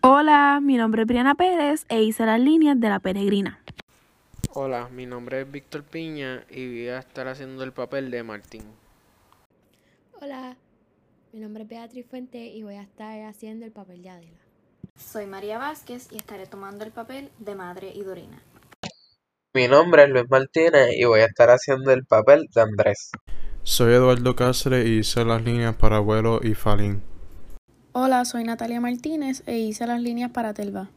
Hola, mi nombre es Briana Pérez e hice las líneas de La Peregrina. Hola, mi nombre es Víctor Piña y voy a estar haciendo el papel de Martín. Hola, mi nombre es Beatriz Fuente y voy a estar haciendo el papel de Adela. Soy María Vázquez y estaré tomando el papel de Madre y Dorina. Mi nombre es Luis Martínez y voy a estar haciendo el papel de Andrés. Soy Eduardo Cáceres y hice las líneas para Abuelo y Falín. Hola, soy Natalia Martínez e hice las líneas para Telva.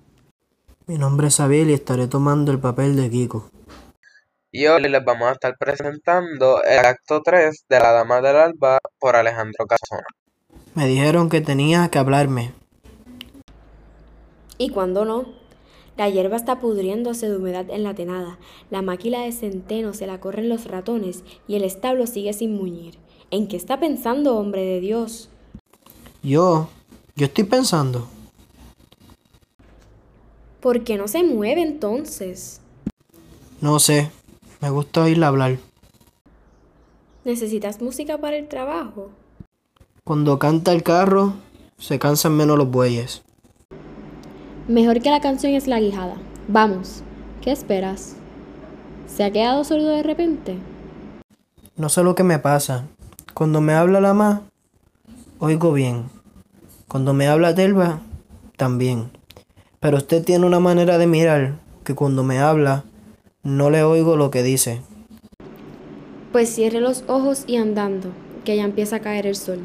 Mi nombre es Abiel y estaré tomando el papel de Kiko. Y hoy les vamos a estar presentando el acto 3 de La Dama del Alba por Alejandro Casona. Me dijeron que tenía que hablarme. ¿Y cuándo no? La hierba está pudriéndose de humedad en la tenada, la máquina de centeno se la corren los ratones y el establo sigue sin muñir. ¿En qué está pensando, hombre de Dios? Yo, yo estoy pensando. ¿Por qué no se mueve entonces? No sé, me gusta oírla hablar. ¿Necesitas música para el trabajo? Cuando canta el carro, se cansan menos los bueyes. Mejor que la canción es la guijada. Vamos, ¿qué esperas? ¿Se ha quedado sordo de repente? No sé lo que me pasa. Cuando me habla la ma, oigo bien. Cuando me habla Telva, también. Pero usted tiene una manera de mirar que cuando me habla, no le oigo lo que dice. Pues cierre los ojos y andando, que ya empieza a caer el sol.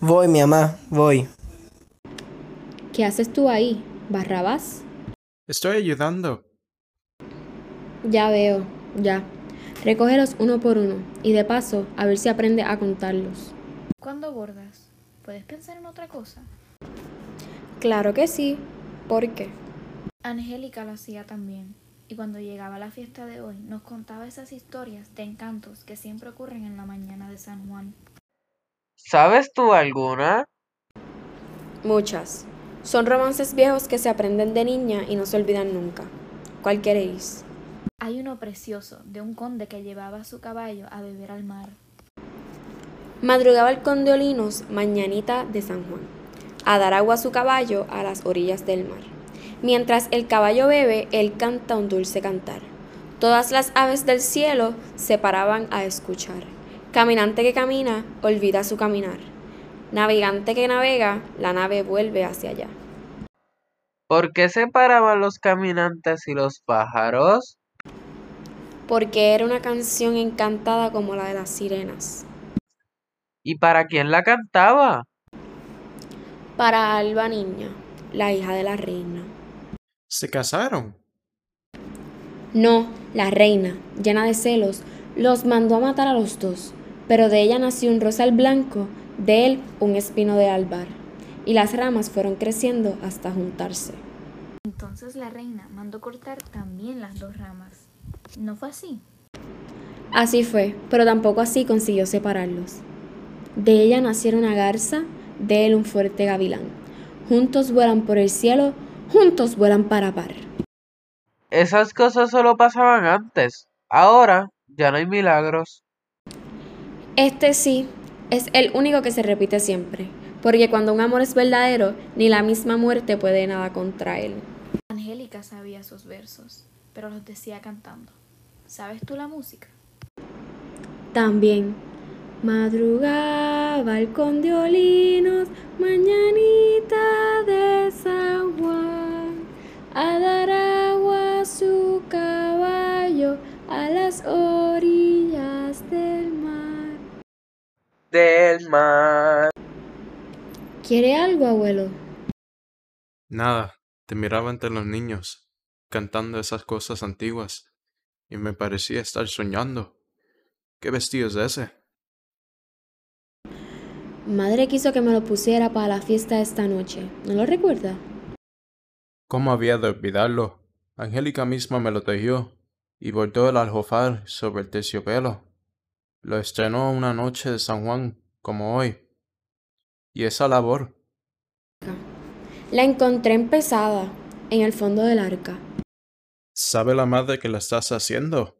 Voy, mi mamá, voy. ¿Qué haces tú ahí, Barrabás? Estoy ayudando. Ya veo, ya. Recógelos uno por uno y de paso a ver si aprende a contarlos. ¿Cuándo bordas? ¿Puedes pensar en otra cosa? Claro que sí. ¿Por qué? Angélica lo hacía también. Y cuando llegaba la fiesta de hoy, nos contaba esas historias de encantos que siempre ocurren en la mañana de San Juan. ¿Sabes tú alguna? Muchas. Son romances viejos que se aprenden de niña y no se olvidan nunca. ¿Cuál queréis? Hay uno precioso de un conde que llevaba a su caballo a beber al mar. Madrugaba el conde Olinos, mañanita de San Juan, a dar agua a su caballo a las orillas del mar. Mientras el caballo bebe, él canta un dulce cantar. Todas las aves del cielo se paraban a escuchar. Caminante que camina, olvida su caminar. Navegante que navega, la nave vuelve hacia allá. ¿Por qué se paraban los caminantes y los pájaros? Porque era una canción encantada como la de las sirenas. ¿Y para quién la cantaba? Para Alba Niña, la hija de la reina. ¿Se casaron? No, la reina, llena de celos, los mandó a matar a los dos, pero de ella nació un rosal blanco, de él un espino de albar, y las ramas fueron creciendo hasta juntarse. Entonces la reina mandó cortar también las dos ramas. ¿No fue así? Así fue, pero tampoco así consiguió separarlos. De ella nacieron una garza, de él un fuerte gavilán. Juntos vuelan por el cielo, juntos vuelan para par. Esas cosas solo pasaban antes. Ahora ya no hay milagros. Este sí, es el único que se repite siempre, porque cuando un amor es verdadero, ni la misma muerte puede nada contra él. Angélica sabía sus versos, pero los decía cantando. ¿Sabes tú la música? También. Madrugaba el conde Olinos, mañanita de San Juan, a dar agua a su caballo a las orillas del mar. Del mar. ¿Quiere algo, abuelo? Nada, te miraba entre los niños, cantando esas cosas antiguas, y me parecía estar soñando. ¿Qué vestido es ese? Madre quiso que me lo pusiera para la fiesta esta noche. ¿No lo recuerda? ¿Cómo había de olvidarlo? Angélica misma me lo tejió y bordó el aljofar sobre el terciopelo. Lo estrenó una noche de San Juan como hoy. Y esa labor. La encontré empezada en el fondo del arca. ¿Sabe la madre que la estás haciendo?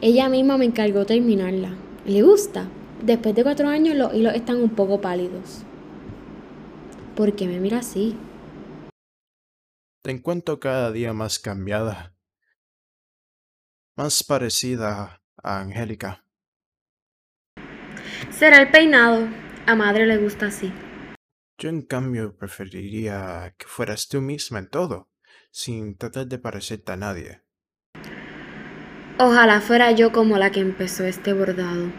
Ella misma me encargó terminarla. ¿Le gusta? Después de cuatro años los hilos están un poco pálidos. ¿Por qué me mira así? Te encuentro cada día más cambiada, más parecida a Angélica. Será el peinado. A madre le gusta así. Yo en cambio preferiría que fueras tú misma en todo, sin tratar de parecerte a nadie. Ojalá fuera yo como la que empezó este bordado.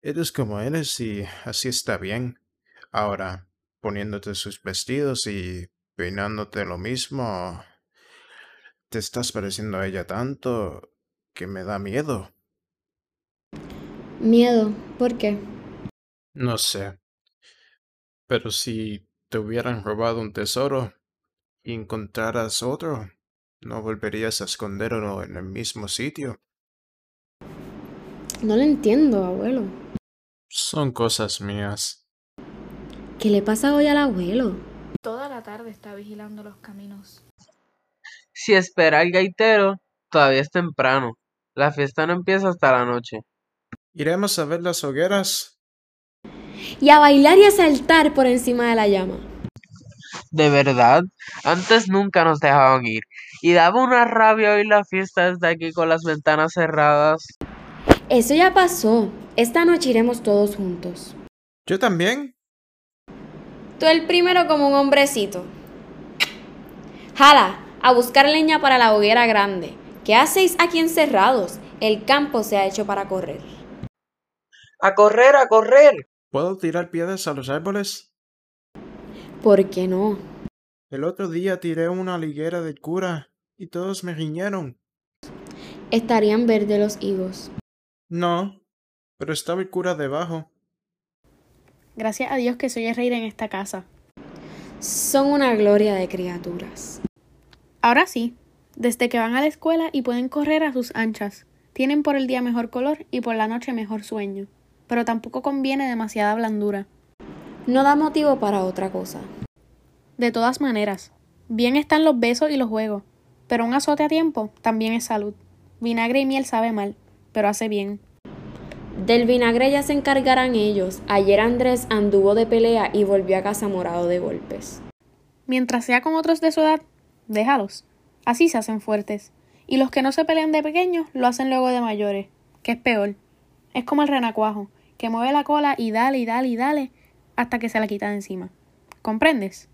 Eres como eres y así está bien. Ahora, poniéndote sus vestidos y peinándote lo mismo, te estás pareciendo a ella tanto que me da miedo. Miedo. ¿Por qué? No sé. Pero si te hubieran robado un tesoro y encontraras otro, ¿no volverías a esconderlo en el mismo sitio? No lo entiendo, abuelo. Son cosas mías. ¿Qué le pasa hoy al abuelo? Toda la tarde está vigilando los caminos. Si espera al gaitero, todavía es temprano. La fiesta no empieza hasta la noche. ¿Iremos a ver las hogueras? Y a bailar y a saltar por encima de la llama. De verdad, antes nunca nos dejaban ir. Y daba una rabia oír la fiesta desde aquí con las ventanas cerradas. Eso ya pasó. Esta noche iremos todos juntos. ¿Yo también? Tú el primero como un hombrecito. Jala, a buscar leña para la hoguera grande. ¿Qué hacéis aquí encerrados? El campo se ha hecho para correr. ¡A correr, a correr! ¿Puedo tirar piedras a los árboles? ¿Por qué no? El otro día tiré una liguera del cura y todos me riñeron. Estarían verdes los higos. No, pero estaba el cura debajo. Gracias a Dios que soy el rey en esta casa. Son una gloria de criaturas. Ahora sí, desde que van a la escuela y pueden correr a sus anchas, tienen por el día mejor color y por la noche mejor sueño, pero tampoco conviene demasiada blandura. No da motivo para otra cosa. De todas maneras, bien están los besos y los juegos, pero un azote a tiempo también es salud. Vinagre y miel sabe mal, pero hace bien. Del vinagre ya se encargarán ellos. Ayer Andrés anduvo de pelea y volvió a casa morado de golpes. Mientras sea con otros de su edad, déjalos. Así se hacen fuertes. Y los que no se pelean de pequeños lo hacen luego de mayores, que es peor. Es como el renacuajo, que mueve la cola y dale y dale y dale hasta que se la quita de encima. ¿Comprendes?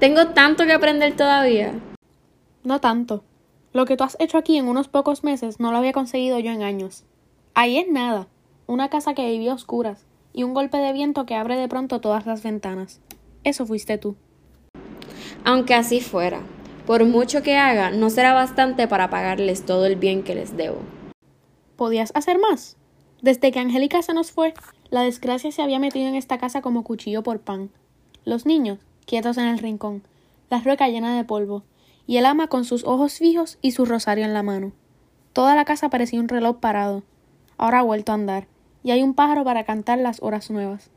Tengo tanto que aprender todavía. No tanto. Lo que tú has hecho aquí en unos pocos meses no lo había conseguido yo en años. Ahí es nada. Una casa que vivía a oscuras y un golpe de viento que abre de pronto todas las ventanas. Eso fuiste tú. Aunque así fuera, por mucho que haga, no será bastante para pagarles todo el bien que les debo. ¿Podías hacer más? Desde que Angélica se nos fue, la desgracia se había metido en esta casa como cuchillo por pan. Los niños, quietos en el rincón, la rueca llena de polvo, y el ama con sus ojos fijos y su rosario en la mano. Toda la casa parecía un reloj parado. Ahora ha vuelto a andar, y hay un pájaro para cantar las horas nuevas.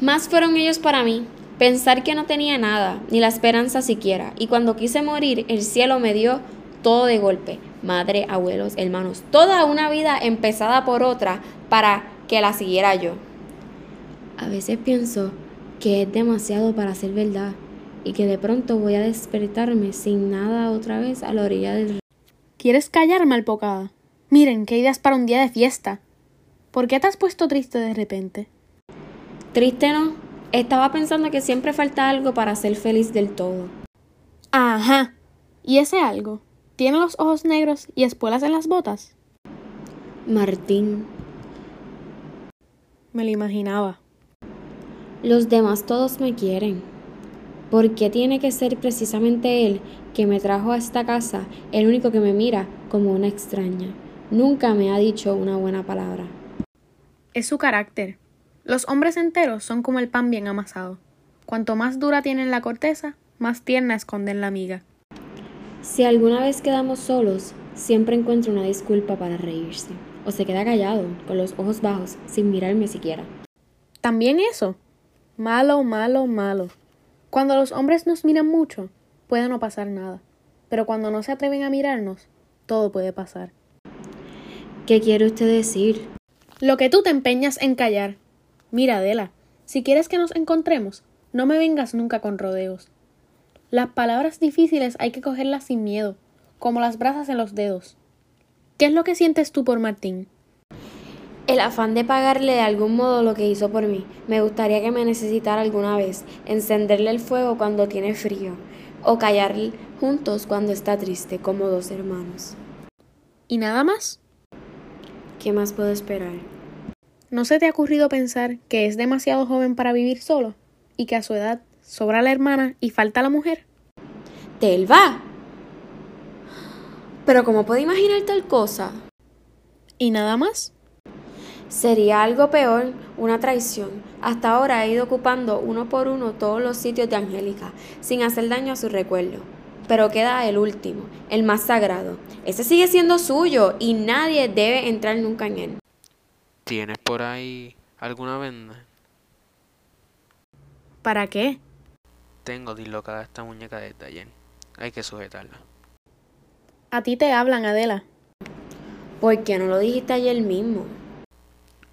Más fueron ellos para mí. Pensar que no tenía nada, ni la esperanza siquiera, y cuando quise morir, el cielo me dio todo de golpe. Madre, abuelos, hermanos, toda una vida empezada por otra para que la siguiera yo. A veces pienso que es demasiado para ser verdad y que de pronto voy a despertarme sin nada otra vez a la orilla del río. ¿Quieres callar, malpocada? Miren, qué ideas para un día de fiesta. ¿Por qué te has puesto triste de repente? Triste no. Estaba pensando que siempre falta algo para ser feliz del todo. Ajá. ¿Y ese algo? ¿Tiene los ojos negros y espuelas en las botas? Martín. Me lo imaginaba. Los demás todos me quieren. ¿Por qué tiene que ser precisamente él que me trajo a esta casa el único que me mira como una extraña? Nunca me ha dicho una buena palabra. Es su carácter. Los hombres enteros son como el pan bien amasado. Cuanto más dura tienen la corteza, más tierna esconden la miga. Si alguna vez quedamos solos, siempre encuentra una disculpa para reírse. O se queda callado, con los ojos bajos, sin mirarme siquiera. También eso. Malo, malo, malo. Cuando los hombres nos miran mucho, puede no pasar nada. Pero cuando no se atreven a mirarnos, todo puede pasar. ¿Qué quiere usted decir? Lo que tú te empeñas en callar. Mira, Adela, si quieres que nos encontremos, No me vengas nunca con rodeos. Las palabras difíciles hay que cogerlas sin miedo, como las brasas en los dedos. ¿Qué es lo que sientes tú por Martín? El afán de pagarle de algún modo lo que hizo por mí. Me gustaría que me necesitara alguna vez, encenderle el fuego cuando tiene frío, o callar juntos cuando está triste, como dos hermanos. ¿Y nada más? ¿Qué más puedo esperar? ¿No se te ha ocurrido pensar que es demasiado joven para vivir solo? Y que a su edad sobra la hermana y falta la mujer. ¡Telva! ¿Pero cómo puedo imaginar tal cosa? ¿Y nada más? Sería algo peor, una traición. Hasta ahora he ido ocupando uno por uno todos los sitios de Angélica, sin hacer daño a su recuerdo. Pero queda el último, el más sagrado. Ese sigue siendo suyo y nadie debe entrar nunca en él. ¿Tienes por ahí alguna venda? ¿Para qué? Tengo dislocada esta muñeca de taller. Hay que sujetarla. A ti te hablan, Adela. ¿Por qué no lo dijiste ayer mismo?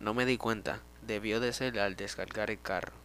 No me di cuenta. Debió de ser al descargar el carro.